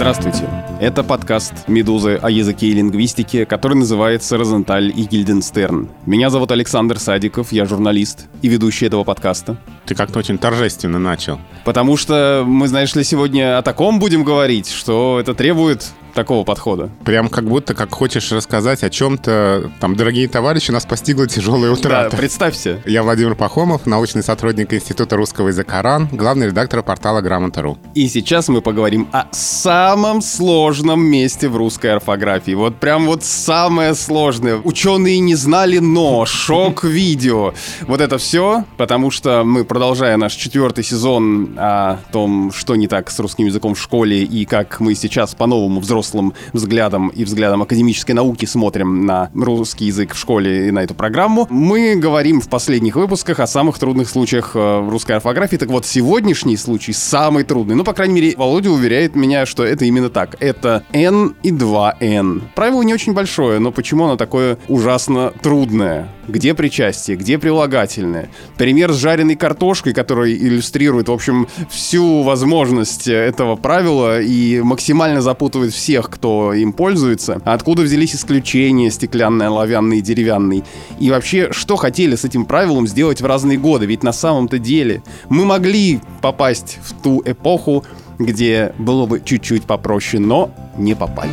Здравствуйте. Это подкаст «Медузы» о языке и лингвистике, который называется «Розенталь и Гильденстерн». Меня зовут Александр Садиков, я журналист и ведущий этого подкаста. Ты как-то очень торжественно начал. Потому что мы, знаешь ли, сегодня о таком будем говорить, что это требует такого подхода. Прям как будто как хочешь рассказать о чем-то, там, дорогие товарищи, нас постигла тяжелая утрата. Да, представься. Я Владимир Пахомов, научный сотрудник Института русского языка РАН, главный редактор портала Грамота.ру. И сейчас мы поговорим о самом сложном месте в русской орфографии. Вот прям вот самое сложное. Ученые не знали, но шок-видео. Вот это все, потому что мы, продолжая наш четвертый сезон о том, что не так с русским языком в школе и как мы сейчас по-новому взрослые взрослым взглядом и взглядом академической науки смотрим на русский язык в школе и на эту программу. Мы говорим в последних выпусках о самых трудных случаях э, русской орфографии. Так вот, сегодняшний случай самый трудный. Ну, по крайней мере, Володя уверяет меня, что это именно так. Это N и 2N. Правило не очень большое, но почему оно такое ужасно трудное? Где причастие, где прилагательное? Пример с жареной картошкой, который иллюстрирует, в общем, всю возможность этого правила и максимально запутывает все всех, кто им пользуется. Откуда взялись исключения стеклянные, оловянные, деревянные? И вообще, что хотели с этим правилом сделать в разные годы? Ведь на самом-то деле мы могли попасть в ту эпоху, где было бы чуть-чуть попроще, но не попали.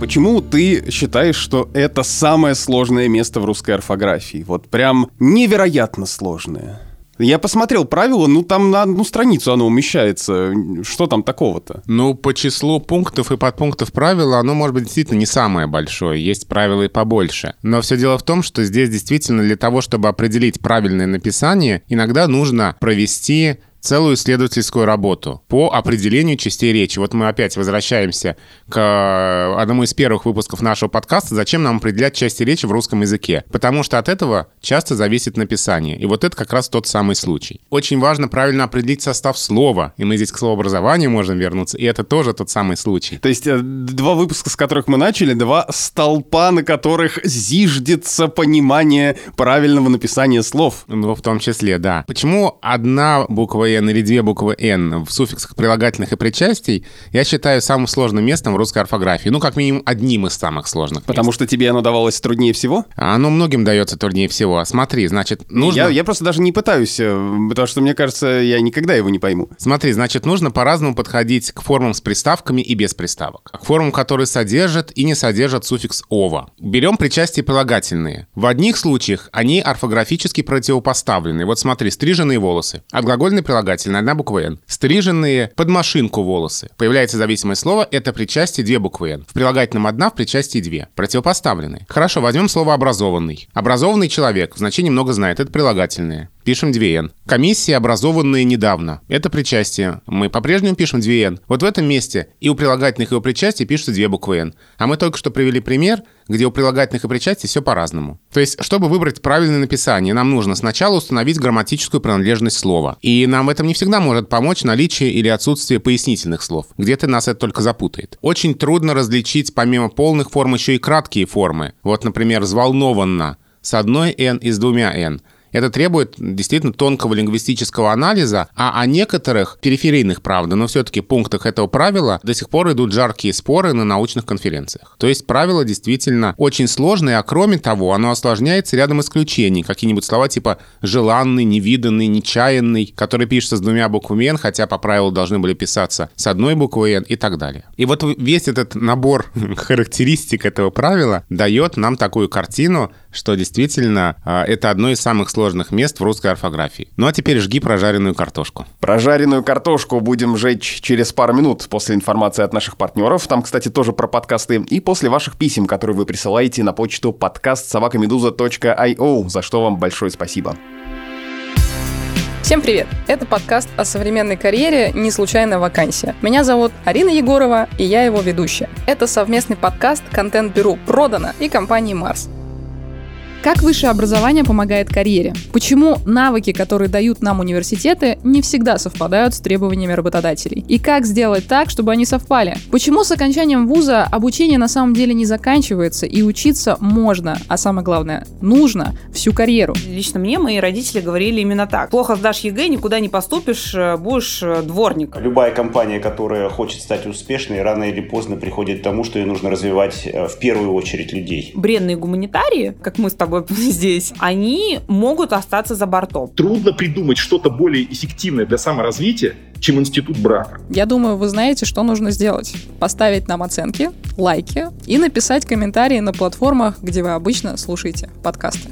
Почему ты считаешь, что это самое сложное место в русской орфографии? Вот прям невероятно сложное. Я посмотрел правила, ну там на одну страницу оно умещается. Что там такого-то? Ну, по числу пунктов и подпунктов правила оно может быть действительно не самое большое. Есть правила и побольше. Но все дело в том, что здесь действительно для того, чтобы определить правильное написание, иногда нужно провести целую исследовательскую работу по определению частей речи. Вот мы опять возвращаемся к э, одному из первых выпусков нашего подкаста «Зачем нам определять части речи в русском языке?» Потому что от этого часто зависит написание. И вот это как раз тот самый случай. Очень важно правильно определить состав слова. И мы здесь к словообразованию можем вернуться. И это тоже тот самый случай. То есть э, два выпуска, с которых мы начали, два столпа, на которых зиждется понимание правильного написания слов. Ну, в том числе, да. Почему одна буква «н» или две буквы «н» в суффиксах прилагательных и причастий я считаю самым сложным местом в русской орфографии. Ну, как минимум, одним из самых сложных Потому мест. что тебе оно давалось труднее всего? Оно многим дается труднее всего. Смотри, значит, нужно... Я, я просто даже не пытаюсь, э, потому что, мне кажется, я никогда его не пойму. Смотри, значит, нужно по-разному подходить к формам с приставками и без приставок. К формам, которые содержат и не содержат суффикс «ова». Берем причастие прилагательные. В одних случаях они орфографически противопоставлены. Вот смотри, стриженные волосы. От глагольной прилагательной одна буква «н». Стриженные под машинку волосы. Появляется зависимое слово, это причастие две буквы «н». В прилагательном одна, в причастии две. Противопоставлены. Хорошо, возьмем слово «образованный». Образованный человек в значении много знает, это прилагательное. Пишем 2N. Комиссии, образованные недавно. Это причастие. Мы по-прежнему пишем 2N. Вот в этом месте и у прилагательных, и у причастия пишутся две буквы N. А мы только что привели пример, где у прилагательных и причастий все по-разному. То есть, чтобы выбрать правильное написание, нам нужно сначала установить грамматическую принадлежность слова. И нам в этом не всегда может помочь наличие или отсутствие пояснительных слов. Где-то нас это только запутает. Очень трудно различить помимо полных форм еще и краткие формы. Вот, например, «взволнованно» с одной «н» и с двумя «н». Это требует действительно тонкого лингвистического анализа, а о некоторых периферийных, правда, но все-таки пунктах этого правила до сих пор идут жаркие споры на научных конференциях. То есть правило действительно очень сложное, а кроме того, оно осложняется рядом исключений. Какие-нибудь слова типа «желанный», «невиданный», «нечаянный», которые пишутся с двумя буквами «н», хотя по правилу должны были писаться с одной буквой «н» и так далее. И вот весь этот набор характеристик этого правила дает нам такую картину, что действительно а, это одно из самых сложных мест в русской орфографии. Ну а теперь жги прожаренную картошку. Прожаренную картошку будем жечь через пару минут после информации от наших партнеров. Там, кстати, тоже про подкасты. И после ваших писем, которые вы присылаете на почту подкаст собакамедуза.io, за что вам большое спасибо. Всем привет! Это подкаст о современной карьере «Не случайная вакансия». Меня зовут Арина Егорова, и я его ведущая. Это совместный подкаст контент-бюро «Продано» и компании «Марс». Как высшее образование помогает карьере? Почему навыки, которые дают нам университеты, не всегда совпадают с требованиями работодателей? И как сделать так, чтобы они совпали? Почему с окончанием вуза обучение на самом деле не заканчивается и учиться можно, а самое главное, нужно всю карьеру? Лично мне мои родители говорили именно так. Плохо сдашь ЕГЭ, никуда не поступишь, э, будешь э, дворником. Любая компания, которая хочет стать успешной, рано или поздно приходит к тому, что ей нужно развивать э, в первую очередь людей. Бренные гуманитарии, как мы с тобой здесь, они могут остаться за бортом. Трудно придумать что-то более эффективное для саморазвития, чем институт брака. Я думаю, вы знаете, что нужно сделать. Поставить нам оценки, лайки и написать комментарии на платформах, где вы обычно слушаете подкасты.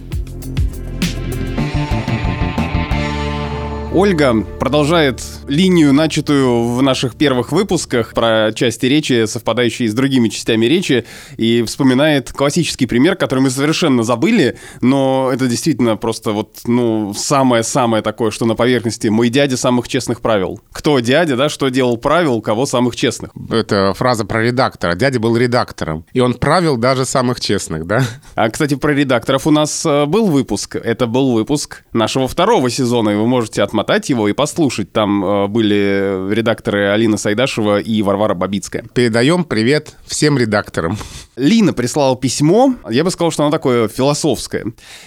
Ольга продолжает линию, начатую в наших первых выпусках про части речи, совпадающие с другими частями речи, и вспоминает классический пример, который мы совершенно забыли, но это действительно просто вот, ну, самое-самое такое, что на поверхности. Мой дядя самых честных правил. Кто дядя, да, что делал правил, кого самых честных? Это фраза про редактора. Дядя был редактором, и он правил даже самых честных, да? А, кстати, про редакторов у нас э, был выпуск. Это был выпуск нашего второго сезона, и вы можете отмотать отмотать его и послушать. Там э, были редакторы Алина Сайдашева и Варвара Бабицкая. Передаем привет всем редакторам. Лина прислала письмо, я бы сказал, что оно такое философское.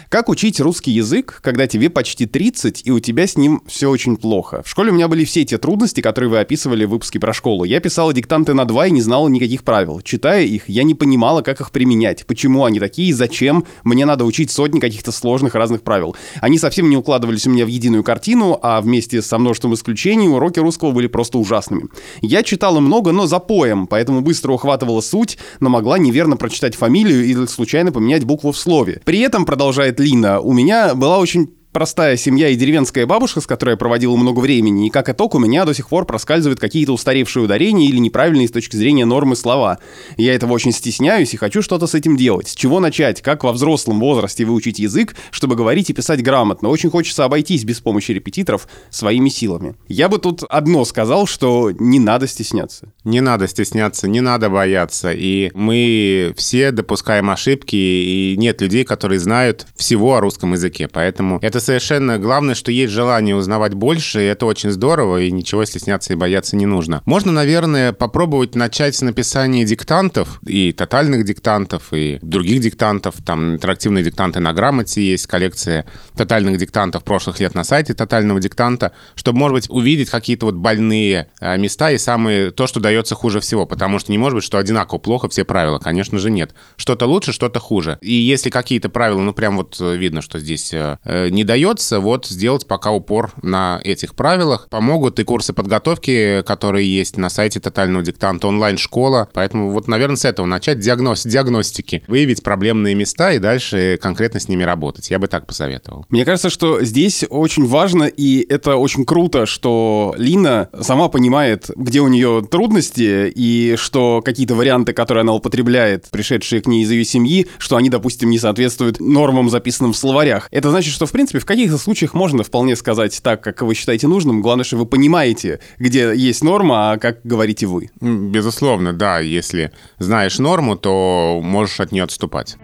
Как учить русский язык, когда тебе почти 30, и у тебя с ним все очень плохо? В школе у меня были все те трудности, которые вы описывали в выпуске про школу. Я писала диктанты на два и не знала никаких правил. Читая их, я не понимала, как их применять, почему они такие, зачем мне надо учить сотни каких-то сложных разных правил. Они совсем не укладывались у меня в единую картину, а вместе со множеством исключений уроки русского были просто ужасными. Я читала много, но за поем, поэтому быстро ухватывала суть, но могла неверно прочитать фамилию или случайно поменять букву в слове. При этом, продолжает Лина, у меня была очень простая семья и деревенская бабушка, с которой я проводил много времени, и как итог у меня до сих пор проскальзывают какие-то устаревшие ударения или неправильные с точки зрения нормы слова. Я этого очень стесняюсь и хочу что-то с этим делать. С чего начать? Как во взрослом возрасте выучить язык, чтобы говорить и писать грамотно? Очень хочется обойтись без помощи репетиторов своими силами. Я бы тут одно сказал, что не надо стесняться. Не надо стесняться, не надо бояться. И мы все допускаем ошибки, и нет людей, которые знают всего о русском языке. Поэтому это совершенно главное, что есть желание узнавать больше, и это очень здорово, и ничего стесняться и бояться не нужно. Можно, наверное, попробовать начать с написания диктантов, и тотальных диктантов, и других диктантов. Там интерактивные диктанты на грамоте есть, коллекция тотальных диктантов прошлых лет на сайте тотального диктанта, чтобы, может быть, увидеть какие-то вот больные а, места и самые то, что дается хуже всего, потому что не может быть, что одинаково плохо все правила. Конечно же, нет. Что-то лучше, что-то хуже. И если какие-то правила, ну, прям вот э, видно, что здесь э, э, не удается вот сделать пока упор на этих правилах. Помогут и курсы подготовки, которые есть на сайте Тотального диктанта, онлайн-школа. Поэтому вот, наверное, с этого начать диагноз, диагностики. Выявить проблемные места и дальше конкретно с ними работать. Я бы так посоветовал. Мне кажется, что здесь очень важно, и это очень круто, что Лина сама понимает, где у нее трудности, и что какие-то варианты, которые она употребляет, пришедшие к ней из ее семьи, что они, допустим, не соответствуют нормам, записанным в словарях. Это значит, что, в принципе, в каких-то случаях можно вполне сказать так, как вы считаете нужным. Главное, что вы понимаете, где есть норма, а как говорите вы. Безусловно, да. Если знаешь норму, то можешь от нее отступать.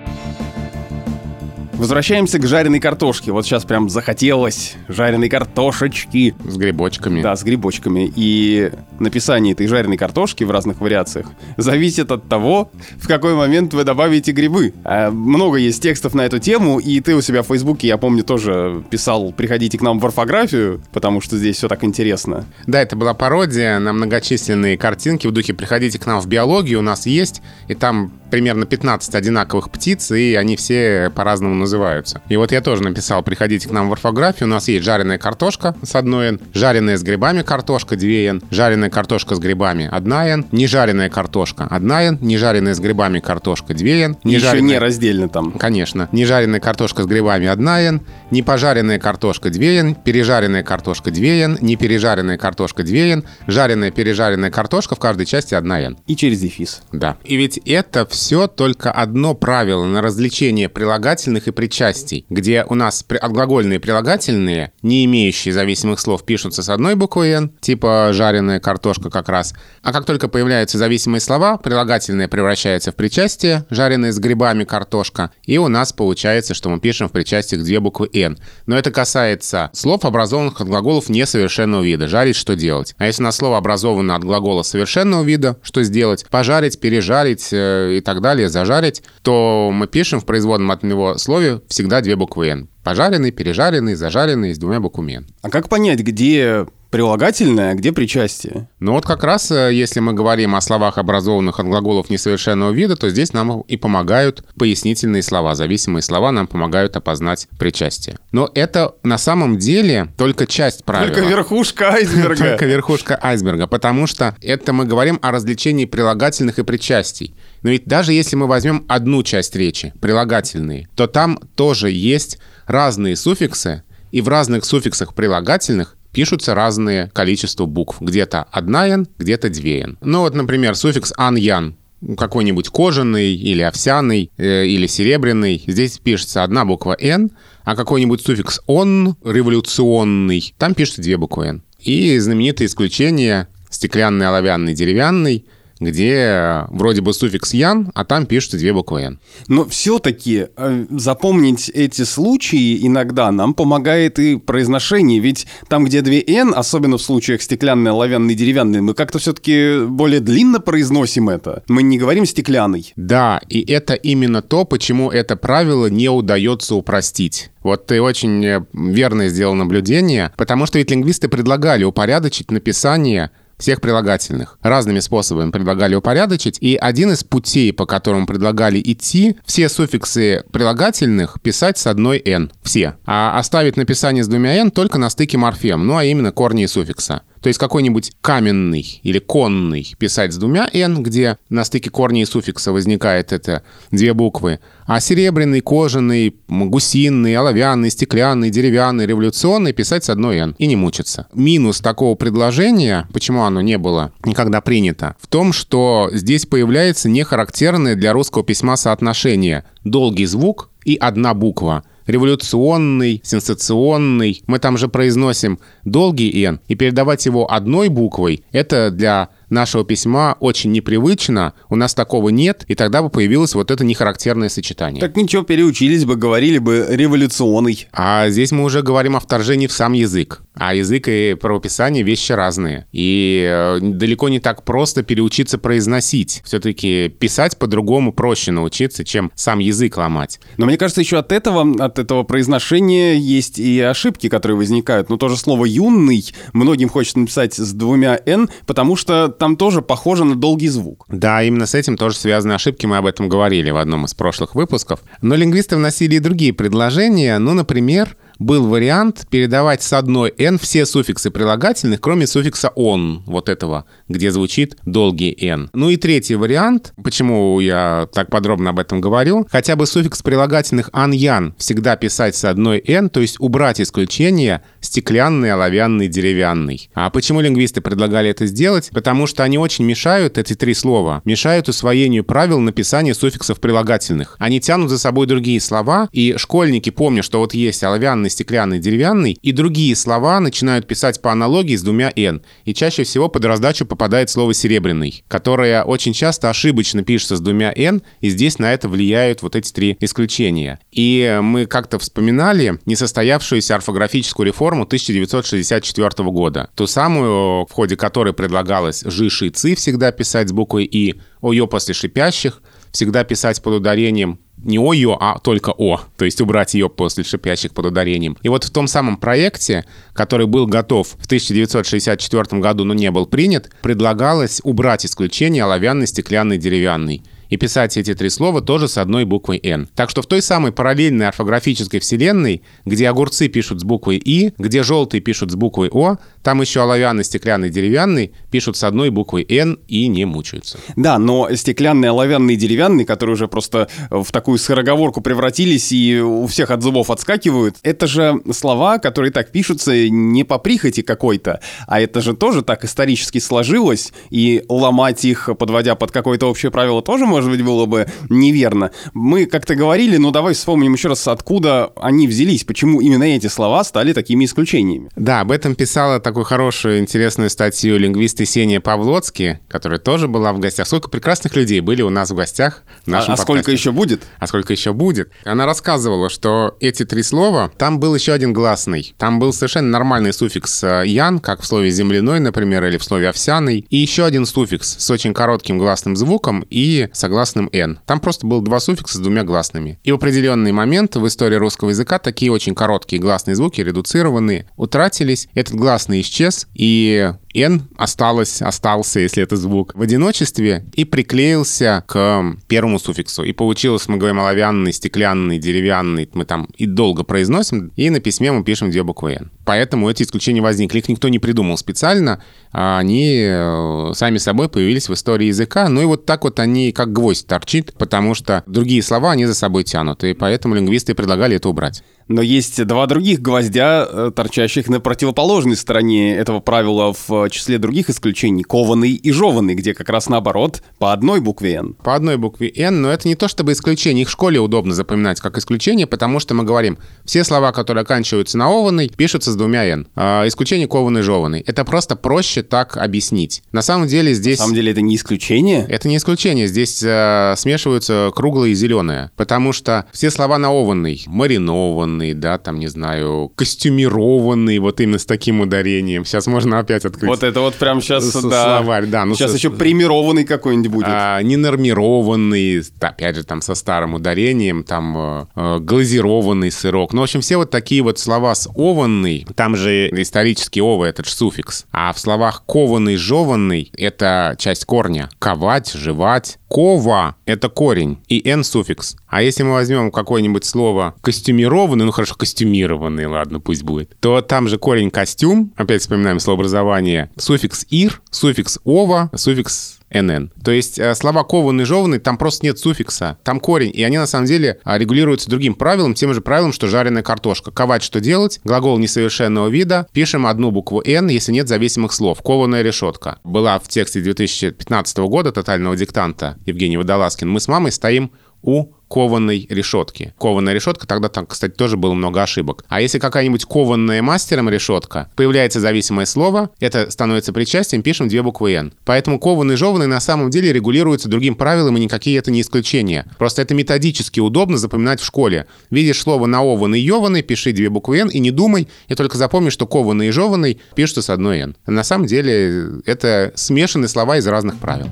Возвращаемся к жареной картошке. Вот сейчас прям захотелось жареной картошечки. С грибочками. Да, с грибочками. И написание этой жареной картошки в разных вариациях зависит от того, в какой момент вы добавите грибы. А много есть текстов на эту тему, и ты у себя в Фейсбуке, я помню, тоже писал «Приходите к нам в орфографию», потому что здесь все так интересно. Да, это была пародия на многочисленные картинки в духе «Приходите к нам в биологию», у нас есть, и там примерно 15 одинаковых птиц, и они все по-разному называются. И вот я тоже написал, приходите к нам в орфографию, у нас есть жареная картошка с одной n, жареная с грибами картошка 2 n, жареная картошка с грибами 1 n, не жареная картошка 1 n, не жареная с грибами картошка 2 n, не Еще жареная... не раздельно там. Конечно. Не жареная картошка с грибами 1 n, не пожаренная картошка 2 n, пережаренная картошка 2 n, не пережаренная картошка 2 n, жареная пережаренная картошка в каждой части 1 n. И через дефис. Да. И ведь это все только одно правило на развлечение прилагательных и причастий, где у нас отглагольные прилагательные, не имеющие зависимых слов, пишутся с одной буквой «н», типа жареная картошка как раз. А как только появляются зависимые слова, прилагательные превращаются в причастие, жареные с грибами картошка, и у нас получается, что мы пишем в причастиях две буквы «н». Но это касается слов, образованных от глаголов несовершенного вида. Жарить, что делать? А если у нас слово образовано от глагола совершенного вида, что сделать? Пожарить, пережарить э, и так далее, зажарить, то мы пишем в производном от него слове всегда две буквы «н». Пожаренный, пережаренный, зажаренный с двумя буквами «н». А как понять, где прилагательное, а где причастие? Ну вот как раз, э, если мы говорим о словах, образованных от глаголов несовершенного вида, то здесь нам и помогают пояснительные слова. Зависимые слова нам помогают опознать причастие. Но это на самом деле только часть правила. Только верхушка айсберга. Только верхушка айсберга, потому что это мы говорим о развлечении прилагательных и причастий. Но ведь даже если мы возьмем одну часть речи, прилагательные, то там тоже есть разные суффиксы, и в разных суффиксах прилагательных пишутся разные количество букв. Где-то одна «н», где-то две «н». Ну вот, например, суффикс «ан-ян», какой-нибудь кожаный или овсяный э, или серебряный. Здесь пишется одна буква «н», а какой-нибудь суффикс «он» революционный, там пишется две буквы «н». И знаменитое исключение стеклянный, оловянный, деревянный, где вроде бы суффикс «ян», а там пишется две буквы «н». Но все-таки э, запомнить эти случаи иногда нам помогает и произношение, ведь там, где две «н», особенно в случаях стеклянный, оловянный, деревянный, мы как-то все-таки более длинно произносим это. Мы не говорим «стеклянный». Да, и это именно то, почему это правило не удается упростить. Вот ты очень э, верно сделал наблюдение, потому что ведь лингвисты предлагали упорядочить написание всех прилагательных. Разными способами предлагали упорядочить, и один из путей, по которому предлагали идти, все суффиксы прилагательных писать с одной «н». Все. А оставить написание с двумя «н» только на стыке морфем, ну а именно корни и суффикса. То есть какой-нибудь каменный или конный писать с двумя «н», где на стыке корня и суффикса возникает это две буквы, а серебряный, кожаный, гусиный, оловянный, стеклянный, деревянный, революционный писать с одной «н» и не мучиться. Минус такого предложения, почему оно не было никогда принято, в том, что здесь появляется нехарактерное для русского письма соотношение долгий звук и одна буква – революционный, сенсационный. Мы там же произносим долгий «н», и передавать его одной буквой — это для нашего письма очень непривычно, у нас такого нет, и тогда бы появилось вот это нехарактерное сочетание. Так ничего, переучились бы, говорили бы революционный. А здесь мы уже говорим о вторжении в сам язык. А язык и правописание — вещи разные. И э, далеко не так просто переучиться произносить. Все-таки писать по-другому проще научиться, чем сам язык ломать. Но мне кажется, еще от этого, от этого произношения есть и ошибки, которые возникают. Ну, тоже слово «юный» многим хочется написать с двумя «н», потому что там тоже похоже на долгий звук. Да, именно с этим тоже связаны ошибки, мы об этом говорили в одном из прошлых выпусков. Но лингвисты вносили и другие предложения, ну, например, был вариант передавать с одной «н» все суффиксы прилагательных, кроме суффикса «он», вот этого, где звучит долгий «н». Ну и третий вариант, почему я так подробно об этом говорю, хотя бы суффикс прилагательных «ан-ян» всегда писать с одной «н», то есть убрать исключение стеклянный, оловянный, деревянный. А почему лингвисты предлагали это сделать? Потому что они очень мешают, эти три слова, мешают усвоению правил написания суффиксов прилагательных. Они тянут за собой другие слова, и школьники, помня, что вот есть оловянный, стеклянный, деревянный, и другие слова начинают писать по аналогии с двумя «н». И чаще всего под раздачу попадает слово «серебряный», которое очень часто ошибочно пишется с двумя «н», и здесь на это влияют вот эти три исключения. И мы как-то вспоминали несостоявшуюся орфографическую реформу 1964 года, ту самую, в ходе которой предлагалось «жи», «ши», «ци» всегда писать с буквой «и», «ое» после шипящих, всегда писать под ударением не ОЙО, а только О, то есть убрать ее после шипящих под ударением. И вот в том самом проекте, который был готов в 1964 году, но не был принят, предлагалось убрать исключение оловянный, стеклянный, деревянный и писать эти три слова тоже с одной буквой «Н». Так что в той самой параллельной орфографической вселенной, где огурцы пишут с буквой «И», где желтые пишут с буквой «О», там еще оловянный, стеклянный, деревянный пишут с одной буквой «Н» и не мучаются. Да, но стеклянный, оловянный, деревянный, которые уже просто в такую скороговорку превратились и у всех от зубов отскакивают, это же слова, которые так пишутся не по прихоти какой-то, а это же тоже так исторически сложилось, и ломать их, подводя под какое-то общее правило, тоже можно ведь было бы неверно. Мы как-то говорили, ну давай вспомним еще раз, откуда они взялись, почему именно эти слова стали такими исключениями. Да, об этом писала такую хорошую, интересную статью лингвист Есения Павлоцкий, которая тоже была в гостях. Сколько прекрасных людей были у нас в гостях в А, нашем а сколько подкасте. еще будет? А сколько еще будет? Она рассказывала, что эти три слова, там был еще один гласный. Там был совершенно нормальный суффикс э, «ян», как в слове «земляной», например, или в слове «овсяный». И еще один суффикс с очень коротким гласным звуком и согласным «н». Там просто было два суффикса с двумя гласными. И в определенный момент в истории русского языка такие очень короткие гласные звуки, редуцированные, утратились. Этот гласный исчез, и «н» осталось, остался, если это звук, в одиночестве и приклеился к первому суффиксу. И получилось, мы говорим, оловянный, стеклянный, деревянный, мы там и долго произносим, и на письме мы пишем две буквы «н». Поэтому эти исключения возникли. Их никто не придумал специально, а они э, сами собой появились в истории языка. Ну и вот так вот они как гвоздь торчит, потому что другие слова они за собой тянут, и поэтому лингвисты предлагали это убрать. Но есть два других гвоздя, э, торчащих на противоположной стороне этого правила в числе других исключений. Кованый и жеванный, где как раз наоборот, по одной букве «Н». По одной букве «Н», но это не то чтобы исключение. Их в школе удобно запоминать как исключение, потому что мы говорим, все слова, которые оканчиваются на «ованный», пишутся с двумя «н». А, исключение «кованый», «жеванный». Это просто проще так объяснить. На самом деле здесь... На самом деле это не исключение. Это не исключение. Здесь э, смешиваются круглое и зеленое. Потому что все слова на «ованный», маринованный, да, там, не знаю, костюмированный, вот именно с таким ударением. Сейчас можно опять открыть Вот это вот прям сейчас, с- да. словарь, да. Ну, сейчас с- еще премированный какой-нибудь будет. а, ненормированный, опять же, там со старым ударением, там э, э, глазированный сырок. Ну, в общем, все вот такие вот слова с ованный, там же исторически ова это же суффикс, а в словах кованный, жеванный это часть корня. Ковать, жевать. Кова — это корень, и «н» — суффикс. А если мы возьмем какое-нибудь слово костюмированный, ну хорошо, костюмированный, ладно, пусть будет, то там же корень костюм, опять вспоминаем словообразование, суффикс «ир», суффикс «ова», суффикс НН. То есть э, слова кованный, жеванный, там просто нет суффикса, там корень, и они на самом деле а, регулируются другим правилом, тем же правилом, что жареная картошка. Ковать что делать? Глагол несовершенного вида. Пишем одну букву Н, если нет зависимых слов. Кованая решетка. Была в тексте 2015 года тотального диктанта Евгений Водолазкин. Мы с мамой стоим у кованой решетки. Кованая решетка, тогда там, кстати, тоже было много ошибок. А если какая-нибудь кованная мастером решетка, появляется зависимое слово, это становится причастием, пишем две буквы «н». Поэтому кованый жеванный на самом деле регулируются другим правилом, и никакие это не исключения. Просто это методически удобно запоминать в школе. Видишь слово наованный и ёванный, пиши две буквы «н» и не думай, и только запомни, что кованый и жеванный пишутся с одной «н». На самом деле это смешанные слова из разных правил.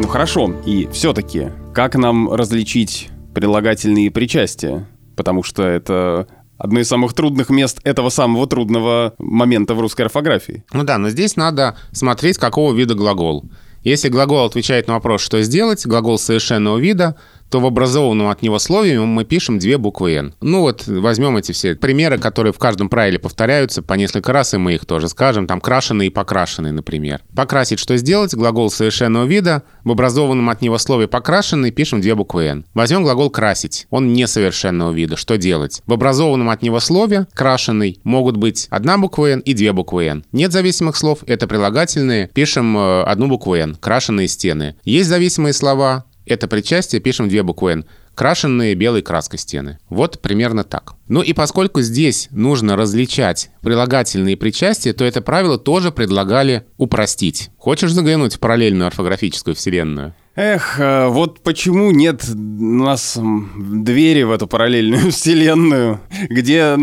Ну хорошо, и все-таки, как нам различить прилагательные причастия? Потому что это одно из самых трудных мест этого самого трудного момента в русской орфографии. Ну да, но здесь надо смотреть, какого вида глагол. Если глагол отвечает на вопрос «что сделать», глагол совершенного вида, то в образованном от него слове мы пишем две буквы «н». Ну вот возьмем эти все примеры, которые в каждом правиле повторяются по несколько раз, и мы их тоже скажем. Там крашеный и покрашенный, например. Покрасить что сделать? Глагол совершенного вида. В образованном от него слове покрашенный пишем две буквы «н». Возьмем глагол красить. Он несовершенного вида. Что делать? В образованном от него слове крашеный могут быть одна буква «н» и две буквы «н». Нет зависимых слов, это прилагательные. Пишем э, одну букву «н». Крашеные стены. Есть зависимые слова, это причастие, пишем две буквы «н». Крашенные белой краской стены. Вот примерно так. Ну и поскольку здесь нужно различать прилагательные причастия, то это правило тоже предлагали упростить. Хочешь заглянуть в параллельную орфографическую вселенную? Эх, э, вот почему нет у нас двери в эту параллельную вселенную, где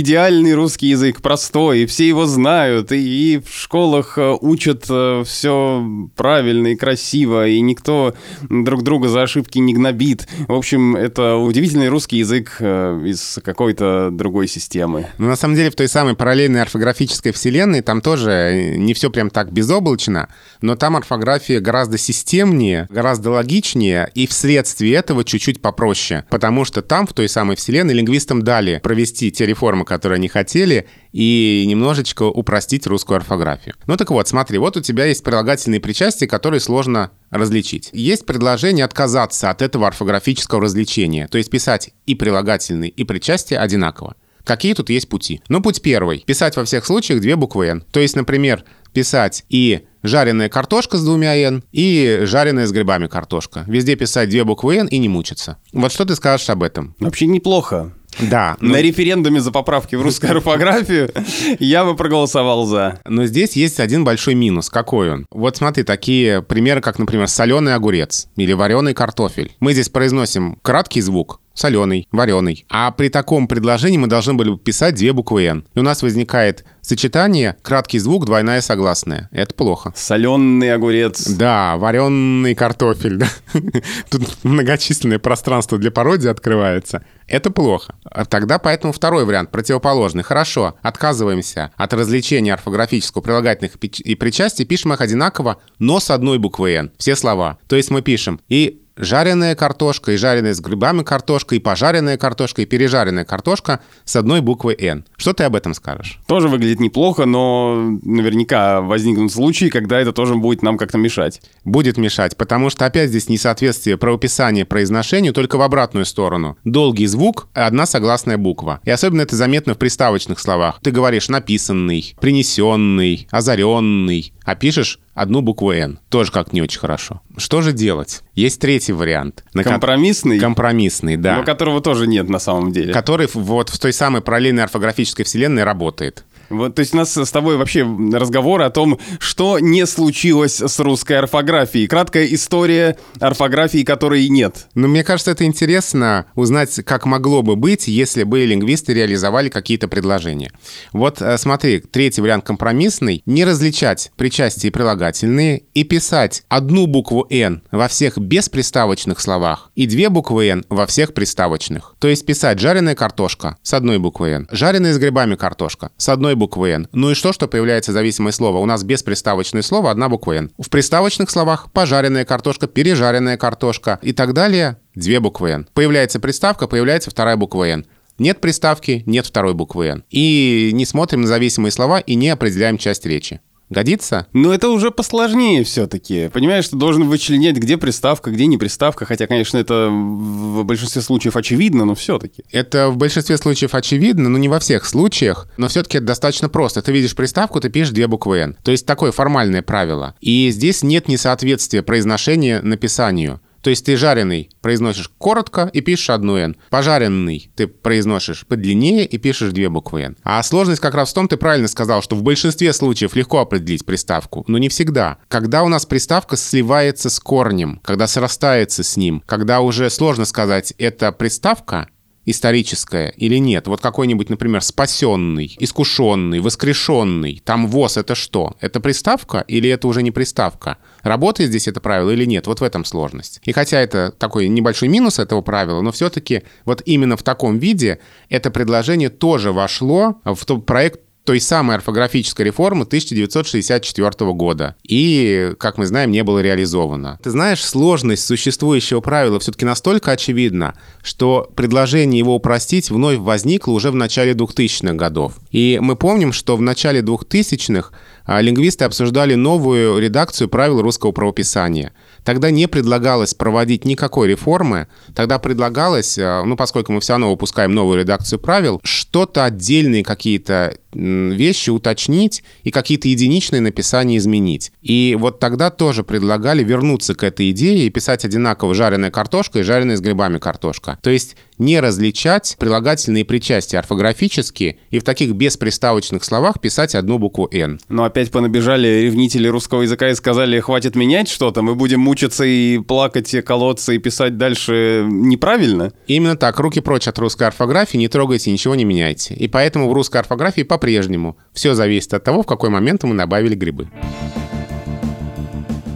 идеальный русский язык, простой, и все его знают, и, и в школах э, учат все правильно и красиво, и никто друг друга за ошибки не гнобит. В общем, это удивительный русский язык э, из какой-то другой системы. Ну, на самом деле, в той самой параллельной орфографической вселенной там тоже не все прям так безоблачно, но там орфография гораздо системнее, гораздо логичнее, и вследствие этого чуть-чуть попроще. Потому что там, в той самой вселенной, лингвистам дали провести те реформы, которые они хотели, и немножечко упростить русскую орфографию. Ну так вот, смотри, вот у тебя есть прилагательные причастия, которые сложно различить. Есть предложение отказаться от этого орфографического развлечения, то есть писать и прилагательные, и причастия одинаково. Какие тут есть пути? Ну, путь первый. Писать во всех случаях две буквы «н». То есть, например, писать и жареная картошка с двумя «н» и жареная с грибами картошка. Везде писать две буквы «н» и не мучиться. Вот что ты скажешь об этом? Вообще неплохо. Да. На референдуме за поправки в русскую орфографию я бы проголосовал за. Но здесь есть один большой минус. Какой он? Вот смотри, такие примеры, как, например, соленый огурец или вареный картофель. Мы здесь произносим краткий звук, соленый, вареный. А при таком предложении мы должны были писать две буквы «н». И у нас возникает сочетание краткий звук, двойная согласная. Это плохо. Соленый огурец. Да, вареный картофель. да. Тут многочисленное пространство для пародии открывается. Это плохо. А Тогда поэтому второй вариант, противоположный. Хорошо, отказываемся от развлечения орфографического прилагательных и причастий, пишем их одинаково, но с одной буквой «н». Все слова. То есть мы пишем и жареная картошка, и жареная с грибами картошка, и пожаренная картошка, и пережаренная картошка с одной буквой «н». Что ты об этом скажешь? Тоже выглядит неплохо, но наверняка возникнут случаи, когда это тоже будет нам как-то мешать. будет мешать, потому что опять здесь несоответствие правописания произношению только в обратную сторону. Долгий звук, одна согласная буква. И особенно это заметно в приставочных словах. Ты говоришь написанный, принесенный, озаренный, а пишешь одну букву «н». Тоже как не очень хорошо. Что же делать? Есть третий вариант. на ко- Компромиссный, Компромиссный, да. но которого тоже нет на самом деле. Который вот в той самой параллельной орфографической вселенной работает. Вот, то есть у нас с тобой вообще разговор о том, что не случилось с русской орфографией. Краткая история орфографии, которой нет. Но мне кажется, это интересно узнать, как могло бы быть, если бы лингвисты реализовали какие-то предложения. Вот э, смотри, третий вариант компромиссный. Не различать причастие и прилагательные и писать одну букву «н» во всех бесприставочных словах и две буквы «н» во всех приставочных. То есть писать жареная картошка с одной буквой «н», жареная с грибами картошка с одной буквой «н». Ну и что, что появляется зависимое слово? У нас бесприставочное слово одна буква «н». В приставочных словах пожаренная картошка, пережаренная картошка и так далее две буквы «н». Появляется приставка, появляется вторая буква «н». Нет приставки, нет второй буквы «н». И не смотрим на зависимые слова и не определяем часть речи. Годится? Но это уже посложнее все-таки. Понимаешь, ты должен вычленять, где приставка, где не приставка. Хотя, конечно, это в большинстве случаев очевидно, но все-таки. Это в большинстве случаев очевидно, но не во всех случаях. Но все-таки это достаточно просто. Ты видишь приставку, ты пишешь две буквы «н». То есть такое формальное правило. И здесь нет несоответствия произношения написанию. То есть ты жареный произносишь коротко и пишешь одну «н». Пожаренный ты произносишь подлиннее и пишешь две буквы «н». А сложность как раз в том, ты правильно сказал, что в большинстве случаев легко определить приставку, но не всегда. Когда у нас приставка сливается с корнем, когда срастается с ним, когда уже сложно сказать, это приставка историческое или нет. Вот какой-нибудь, например, спасенный, искушенный, воскрешенный. Там ВОЗ это что? Это приставка или это уже не приставка? Работает здесь это правило или нет? Вот в этом сложность. И хотя это такой небольшой минус этого правила, но все-таки вот именно в таком виде это предложение тоже вошло в тот проект той самой орфографической реформы 1964 года. И, как мы знаем, не было реализовано. Ты знаешь, сложность существующего правила все-таки настолько очевидна, что предложение его упростить вновь возникло уже в начале 2000-х годов. И мы помним, что в начале 2000-х а, лингвисты обсуждали новую редакцию правил русского правописания. Тогда не предлагалось проводить никакой реформы, тогда предлагалось, а, ну, поскольку мы все равно выпускаем новую редакцию правил, что-то отдельные какие-то вещи уточнить и какие-то единичные написания изменить. И вот тогда тоже предлагали вернуться к этой идее и писать одинаково жареная картошка и жареная с грибами картошка. То есть не различать прилагательные причастия орфографически и в таких бесприставочных словах писать одну букву «н». Но опять понабежали ревнители русского языка и сказали, хватит менять что-то, мы будем мучиться и плакать, и колоться, и писать дальше неправильно. Именно так, руки прочь от русской орфографии, не трогайте, ничего не меняйте. И поэтому в русской орфографии по-прежнему все зависит от того, в какой момент мы добавили грибы.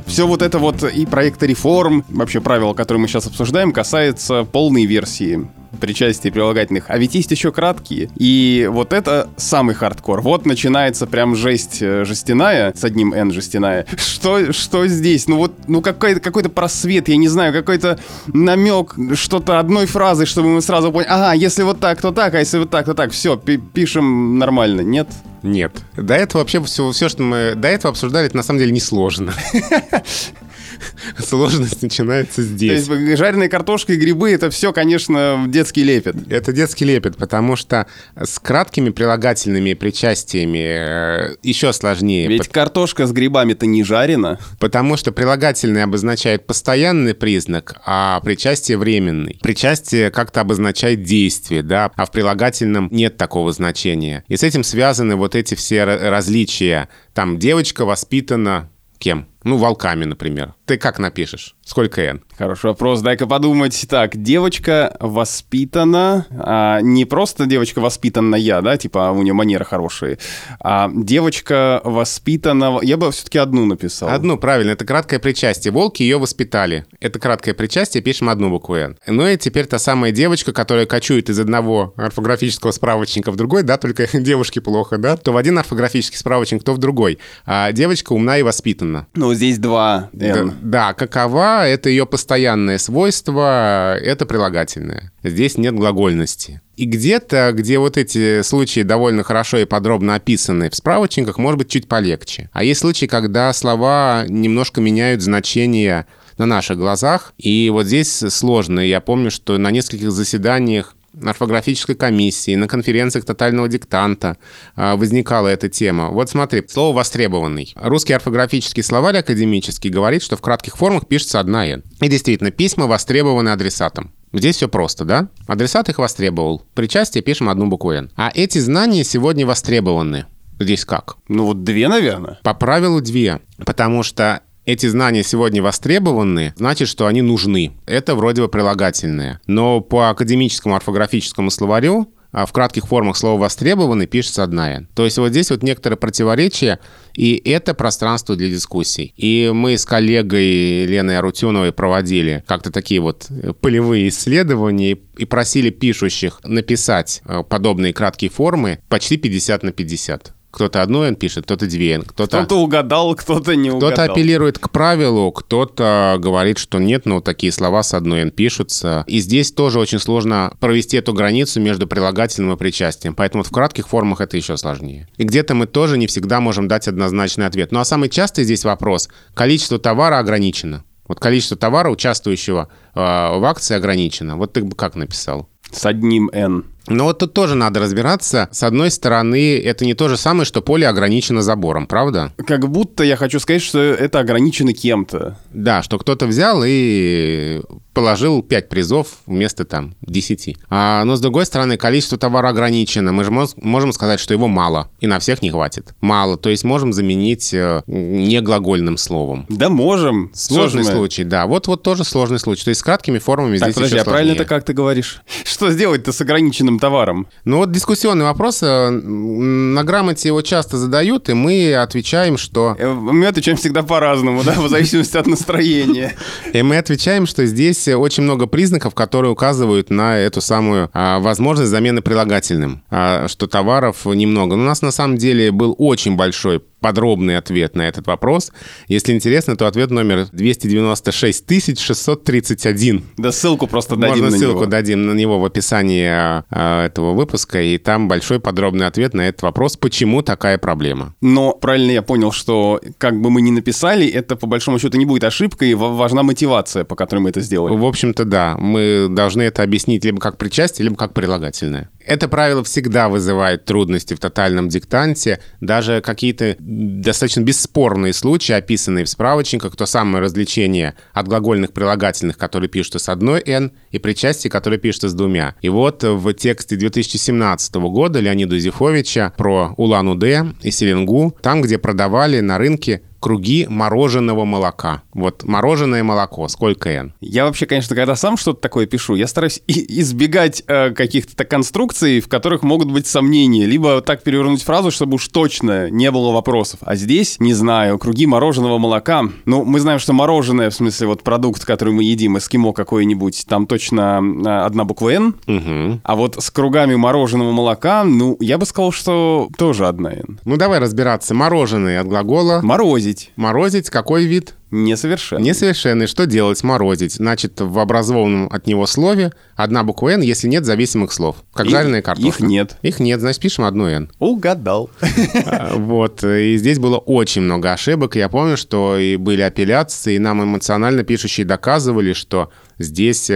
Все вот это вот и проекта реформ, вообще правила, которые мы сейчас обсуждаем, касается полной версии причастий прилагательных. А ведь есть еще краткие. И вот это самый хардкор. Вот начинается прям жесть э, жестяная, с одним N жестяная. Что, что здесь? Ну вот, ну какой-то какой просвет, я не знаю, какой-то намек, что-то одной фразой, чтобы мы сразу поняли, ага, если вот так, то так, а если вот так, то так. Все, пишем нормально, нет? Нет. До этого вообще все, все, что мы до этого обсуждали, это на самом деле несложно. Сложность начинается То здесь. есть жареная картошка и грибы это все, конечно, детский лепет. Это детский лепет, потому что с краткими прилагательными причастиями э, еще сложнее. Ведь картошка с грибами-то не жарена. Потому что прилагательные обозначает постоянный признак, а причастие временный. Причастие как-то обозначает действие, да, а в прилагательном нет такого значения. И с этим связаны вот эти все ра- различия. Там девочка воспитана кем? Ну, волками, например. Ты как напишешь? Сколько «н»? Хороший вопрос, дай-ка подумать. Так, девочка воспитана, а, не просто девочка воспитанная, да, типа у нее манеры хорошие, а девочка воспитана... Я бы все-таки одну написал. Одну, правильно, это краткое причастие. Волки ее воспитали. Это краткое причастие, пишем одну букву «н». Ну и теперь та самая девочка, которая кочует из одного орфографического справочника в другой, да, только девушке плохо, да, то в один орфографический справочник, то в другой. А девочка умна и воспитана. Ну, здесь два Да, «н». да, какова, это ее постоянное свойство, это прилагательное. Здесь нет глагольности. И где-то, где вот эти случаи довольно хорошо и подробно описаны в справочниках, может быть, чуть полегче. А есть случаи, когда слова немножко меняют значение на наших глазах, и вот здесь сложно. Я помню, что на нескольких заседаниях орфографической комиссии, на конференциях тотального диктанта а, возникала эта тема. Вот смотри, слово «востребованный». Русский орфографический словарь академический говорит, что в кратких формах пишется одна «н». И действительно, письма востребованы адресатом. Здесь все просто, да? Адресат их востребовал. Причастие пишем одну букву «н». А эти знания сегодня востребованы. Здесь как? Ну, вот две, наверное. По правилу две, потому что эти знания сегодня востребованы, значит, что они нужны. Это вроде бы прилагательные. Но по академическому орфографическому словарю а в кратких формах слова «востребованы» пишется одна «н». То есть вот здесь вот некоторые противоречия, и это пространство для дискуссий. И мы с коллегой Леной Арутюновой проводили как-то такие вот полевые исследования и просили пишущих написать э, подобные краткие формы почти 50 на 50. Кто-то одну «н» пишет, кто-то две «н», кто-то... Кто-то угадал, кто-то не угадал. Кто-то апеллирует к правилу, кто-то говорит, что нет, но такие слова с одной «н» пишутся. И здесь тоже очень сложно провести эту границу между прилагательным и причастием. Поэтому в кратких формах это еще сложнее. И где-то мы тоже не всегда можем дать однозначный ответ. Ну а самый частый здесь вопрос – количество товара ограничено. Вот количество товара, участвующего э, в акции, ограничено. Вот ты бы как написал? С одним «н». Но вот тут тоже надо разбираться. С одной стороны, это не то же самое, что поле ограничено забором, правда? Как будто я хочу сказать, что это ограничено кем-то. Да, что кто-то взял и положил 5 призов вместо там 10. А, но с другой стороны, количество товара ограничено. Мы же мож- можем сказать, что его мало, и на всех не хватит. Мало, то есть можем заменить э, неглагольным словом. Да можем. Сложный Можем. случай, да. Вот, вот тоже сложный случай. То есть с краткими формами Так, здесь подожди, а правильно это как ты говоришь? Что сделать-то с ограниченным товаром? Ну вот дискуссионный вопрос. э, На грамоте его часто задают, и мы отвечаем, что... Э, Мы отвечаем всегда по-разному, да, в зависимости от настроения. И мы отвечаем, что здесь очень много признаков, которые указывают на эту самую а, возможность замены прилагательным, а, что товаров немного. Но у нас на самом деле был очень большой подробный ответ на этот вопрос. Если интересно, то ответ номер 296 631. Да ссылку просто дадим Можно на ссылку него. дадим на него в описании а, этого выпуска, и там большой подробный ответ на этот вопрос, почему такая проблема. Но правильно я понял, что как бы мы ни написали, это по большому счету не будет ошибкой, ва- важна мотивация, по которой мы это сделали. В общем-то, да, мы должны это объяснить либо как причастие, либо как прилагательное. Это правило всегда вызывает трудности в тотальном диктанте. Даже какие-то достаточно бесспорные случаи, описанные в справочниках, то самое развлечение от глагольных прилагательных, которые пишутся с одной «н», и причастие, которые пишутся с двумя. И вот в тексте 2017 года Леонида Зифовича про Улан-Удэ и Селенгу, там, где продавали на рынке круги мороженого молока. Вот мороженое молоко, сколько «н». Я вообще, конечно, когда сам что-то такое пишу, я стараюсь избегать э, каких-то конструкций, в которых могут быть сомнения, либо так перевернуть фразу, чтобы уж точно не было вопросов. А здесь, не знаю, круги мороженого молока. Ну, мы знаем, что мороженое, в смысле, вот продукт, который мы едим, эскимо какой-нибудь, там точно э, одна буква «Н», Мгм. а вот с кругами мороженого молока, ну, я бы сказал, что тоже одна «Н». Ну давай разбираться. Мороженое от глагола. Морозить. Морозить. Морозить какой вид? Несовершенно. Несовершенный. Что делать? Морозить. Значит, в образованном от него слове одна буква «н», если нет зависимых слов. Как И- жареная картошка. Их нет. Их нет, значит, пишем одну «н». Угадал. Вот. И здесь было очень много ошибок. Я помню, что и были апелляции, и нам эмоционально пишущие доказывали, что здесь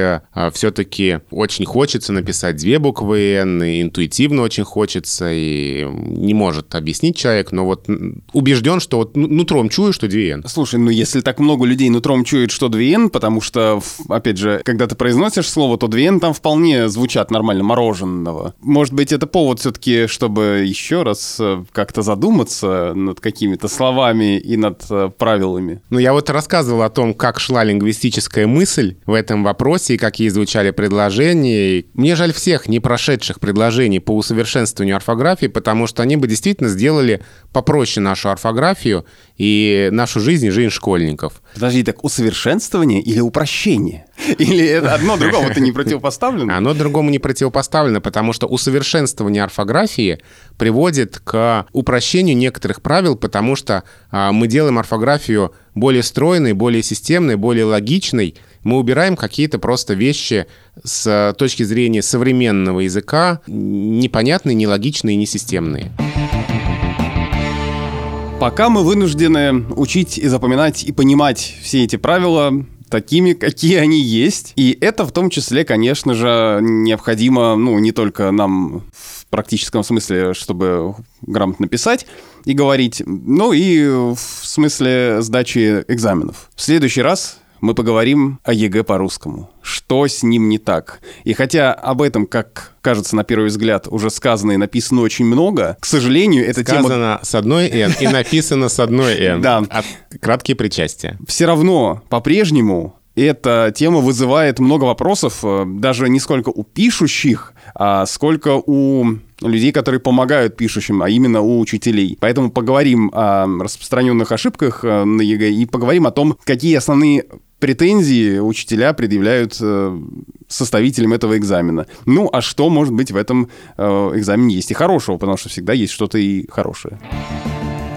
все-таки очень хочется написать две буквы «н», и интуитивно очень хочется, и не может объяснить человек, но вот убежден, что вот ну- нутром чую, что две «н». Слушай, ну если так много людей нутром чует, что 2Н, потому что, опять же, когда ты произносишь слово, то 2Н там вполне звучат нормально, мороженого. Может быть, это повод все-таки, чтобы еще раз э, как-то задуматься над какими-то словами и над э, правилами. Ну, я вот рассказывал о том, как шла лингвистическая мысль в этом вопросе и какие звучали предложения. Мне жаль всех не прошедших предложений по усовершенствованию орфографии, потому что они бы действительно сделали попроще нашу орфографию и нашу жизнь и жизнь школьников. Подожди, так усовершенствование или упрощение? Или это одно другому-то не противопоставлено? Оно другому не противопоставлено, потому что усовершенствование орфографии приводит к упрощению некоторых правил, потому что а, мы делаем орфографию более стройной, более системной, более логичной. Мы убираем какие-то просто вещи с а, точки зрения современного языка, непонятные, нелогичные, несистемные. Пока мы вынуждены учить и запоминать и понимать все эти правила такими, какие они есть. И это в том числе, конечно же, необходимо, ну, не только нам в практическом смысле, чтобы грамотно писать и говорить, но и в смысле сдачи экзаменов. В следующий раз мы поговорим о ЕГЭ по-русскому. Что с ним не так? И хотя об этом, как кажется на первый взгляд, уже сказано и написано очень много, к сожалению, эта тема Сказано с одной «н» и написано с одной «н». Да. От- Краткие причастия. все равно по-прежнему эта тема вызывает много вопросов, э, даже не сколько у пишущих, а сколько у людей, которые помогают пишущим, а именно у учителей. Поэтому поговорим о распространенных ошибках э, на ЕГЭ и поговорим о том, какие основные претензии учителя предъявляют э, составителям этого экзамена. Ну, а что может быть в этом э, экзамене есть и хорошего, потому что всегда есть что-то и хорошее.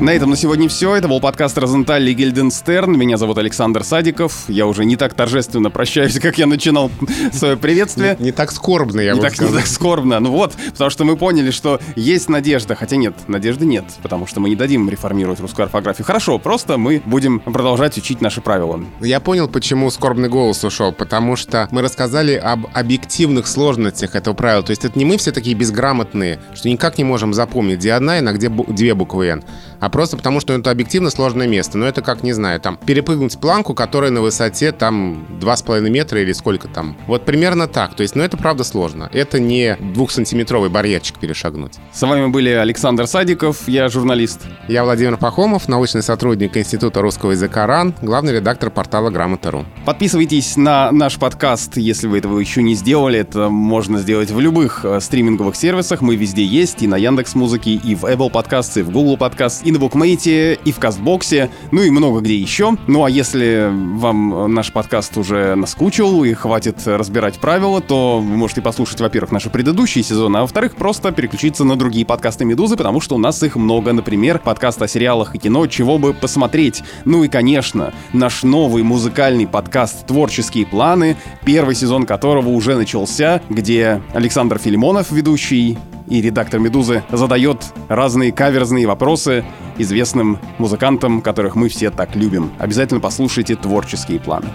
На этом на сегодня все. Это был подкаст Розенталь и Гильденстерн. Меня зовут Александр Садиков. Я уже не так торжественно прощаюсь, как я начинал свое приветствие. Не так скорбно, я Не так, не сказал. так скорбно. Ну вот, потому что мы поняли, что есть надежда. Хотя нет, надежды нет, потому что мы не дадим реформировать русскую орфографию. Хорошо, просто мы будем продолжать учить наши правила. Я понял, почему скорбный голос ушел, потому что мы рассказали об объективных сложностях этого правила. То есть это не мы все такие безграмотные, что никак не можем запомнить, где одна и где бу- две буквы «Н», а просто потому, что это объективно сложное место. Но это как, не знаю, там, перепрыгнуть планку, которая на высоте там 2,5 метра или сколько там. Вот примерно так. То есть, ну это правда сложно. Это не двухсантиметровый барьерчик перешагнуть. С вами были Александр Садиков, я журналист. Я Владимир Пахомов, научный сотрудник Института русского языка РАН, главный редактор портала Грамота.ру. Подписывайтесь на наш подкаст, если вы этого еще не сделали. Это можно сделать в любых э, стриминговых сервисах. Мы везде есть, и на Яндекс Музыке, и в Apple Podcasts, и в Google Podcasts, и на Букмейте, и в Кастбоксе, ну и много где еще. Ну а если вам наш подкаст уже наскучил и хватит разбирать правила, то вы можете послушать, во-первых, наши предыдущие сезоны, а во-вторых, просто переключиться на другие подкасты Медузы, потому что у нас их много. Например, подкаст о сериалах и кино «Чего бы посмотреть». Ну и, конечно, наш новый музыкальный подкаст «Творческие планы», первый сезон которого уже начался, где Александр Филимонов, ведущий и редактор «Медузы», задает разные каверзные вопросы известным музыкантам, которых мы все так любим. Обязательно послушайте «Творческие планы».